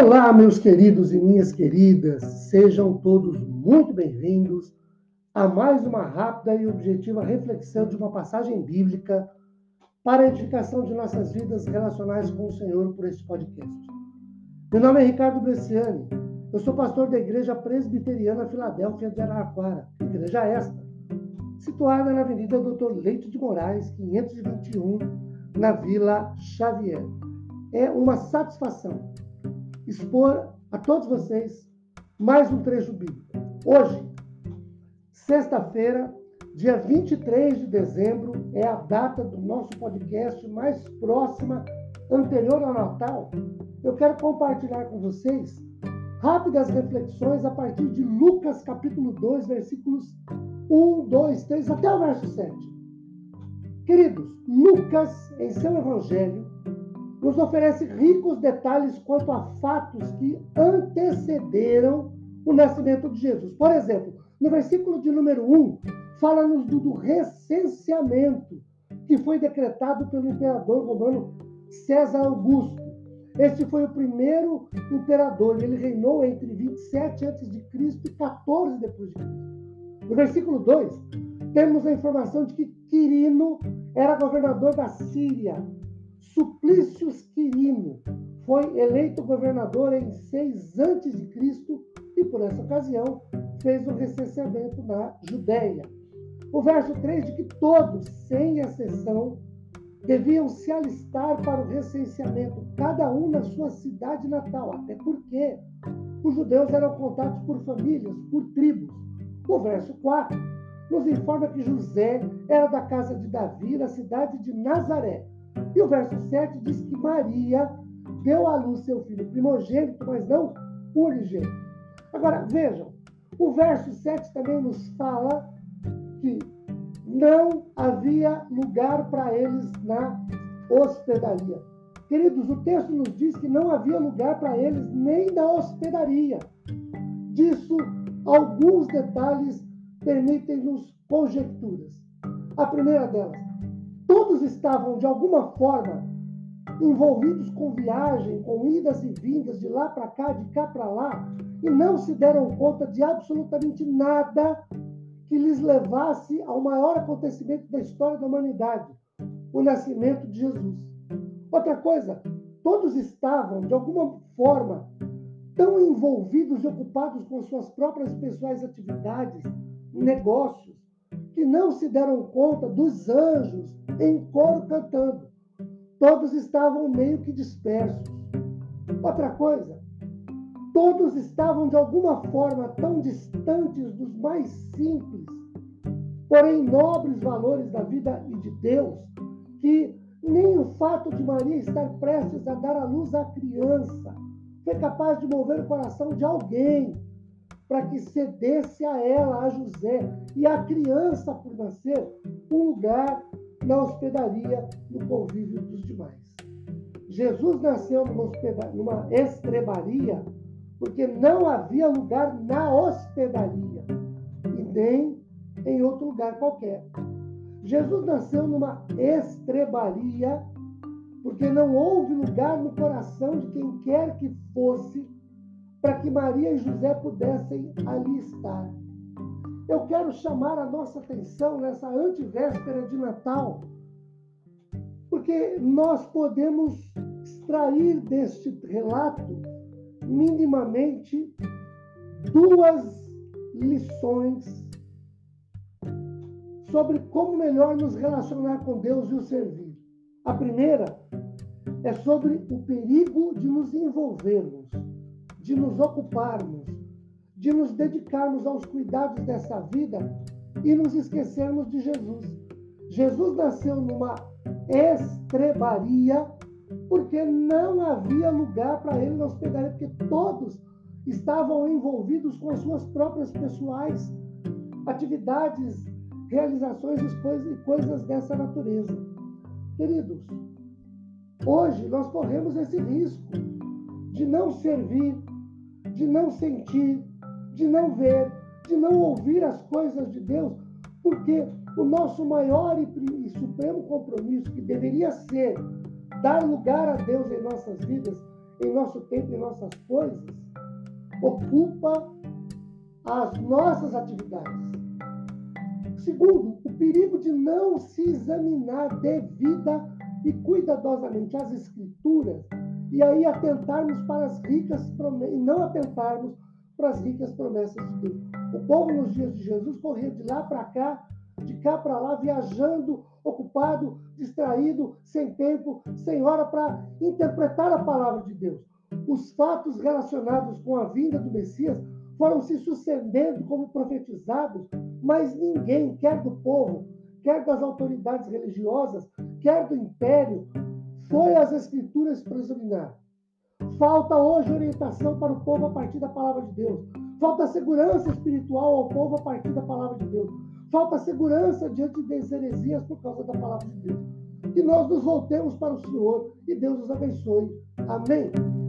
Olá, meus queridos e minhas queridas, sejam todos muito bem-vindos a mais uma rápida e objetiva reflexão de uma passagem bíblica para a edificação de nossas vidas relacionais com o Senhor por este podcast. Meu nome é Ricardo Bresciani, eu sou pastor da Igreja Presbiteriana Filadélfia de Araraquara, igreja esta, situada na Avenida Doutor Leite de Moraes, 521, na Vila Xavier. É uma satisfação expor a todos vocês mais um trecho bíblico. Hoje, sexta-feira, dia 23 de dezembro, é a data do nosso podcast mais próxima, anterior ao Natal. Eu quero compartilhar com vocês rápidas reflexões a partir de Lucas capítulo 2, versículos 1, 2, 3 até o verso 7. Queridos, Lucas, em seu evangelho, nos oferece ricos detalhes quanto a fatos que antecederam o nascimento de Jesus. Por exemplo, no versículo de número 1, fala-nos do, recenseamento que foi decretado pelo imperador romano César Augusto. Este foi o primeiro imperador, ele reinou entre 27 a.C. e 14 depois de Cristo. No versículo 2, temos a informação de que Quirino era governador da Síria Suplício Quirino foi eleito governador em 6 a.C. e, por essa ocasião, fez o recenseamento na Judéia. O verso 3 de que todos, sem exceção, deviam se alistar para o recenseamento, cada um na sua cidade natal, até porque os judeus eram contados por famílias, por tribos. O verso 4 nos informa que José era da casa de Davi, na cidade de Nazaré. E o verso 7 diz que Maria deu à luz seu filho primogênito, mas não unigênito. Agora, vejam, o verso 7 também nos fala que não havia lugar para eles na hospedaria. Queridos, o texto nos diz que não havia lugar para eles nem na hospedaria. Disso, alguns detalhes permitem-nos conjecturas. A primeira delas, Todos estavam, de alguma forma, envolvidos com viagem, com idas e vindas de lá para cá, de cá para lá, e não se deram conta de absolutamente nada que lhes levasse ao maior acontecimento da história da humanidade, o nascimento de Jesus. Outra coisa, todos estavam, de alguma forma, tão envolvidos e ocupados com suas próprias pessoais atividades, negócios, que não se deram conta dos anjos em coro cantando. Todos estavam meio que dispersos. Outra coisa, todos estavam de alguma forma tão distantes dos mais simples, porém nobres valores da vida e de Deus, que nem o fato de Maria estar prestes a dar à luz à criança foi capaz de mover o coração de alguém para que cedesse a ela, a José e a criança por nascer, um lugar na hospedaria, no convívio dos demais. Jesus nasceu numa, numa estrebaria porque não havia lugar na hospedaria e nem em outro lugar qualquer. Jesus nasceu numa estrebaria porque não houve lugar no coração de quem quer que fosse para que Maria e José pudessem ali estar. Eu quero chamar a nossa atenção nessa antivéspera de Natal, porque nós podemos extrair deste relato minimamente duas lições sobre como melhor nos relacionar com Deus e o servir. A primeira é sobre o perigo de nos envolvermos de nos ocuparmos, de nos dedicarmos aos cuidados dessa vida e nos esquecermos de Jesus. Jesus nasceu numa estrebaria porque não havia lugar para ele na hospedaria, porque todos estavam envolvidos com as suas próprias pessoais atividades, realizações e coisas dessa natureza. Queridos, hoje nós corremos esse risco de não servir de não sentir, de não ver, de não ouvir as coisas de Deus, porque o nosso maior e supremo compromisso, que deveria ser dar lugar a Deus em nossas vidas, em nosso tempo, em nossas coisas, ocupa as nossas atividades. Segundo, o perigo de não se examinar devida e cuidadosamente as escrituras e aí atentarmos para as ricas promessas, e não atentarmos para as ricas promessas de Deus. O povo nos dias de Jesus corria de lá para cá, de cá para lá, viajando, ocupado, distraído, sem tempo, sem hora para interpretar a palavra de Deus. Os fatos relacionados com a vinda do Messias foram se sucedendo como profetizados, mas ninguém, quer do povo, quer das autoridades religiosas, quer do império, foi às Escrituras para examinar. Falta hoje orientação para o povo a partir da palavra de Deus. Falta segurança espiritual ao povo a partir da palavra de Deus. Falta segurança diante das heresias por causa da palavra de Deus. Que nós nos voltemos para o Senhor e Deus nos abençoe. Amém.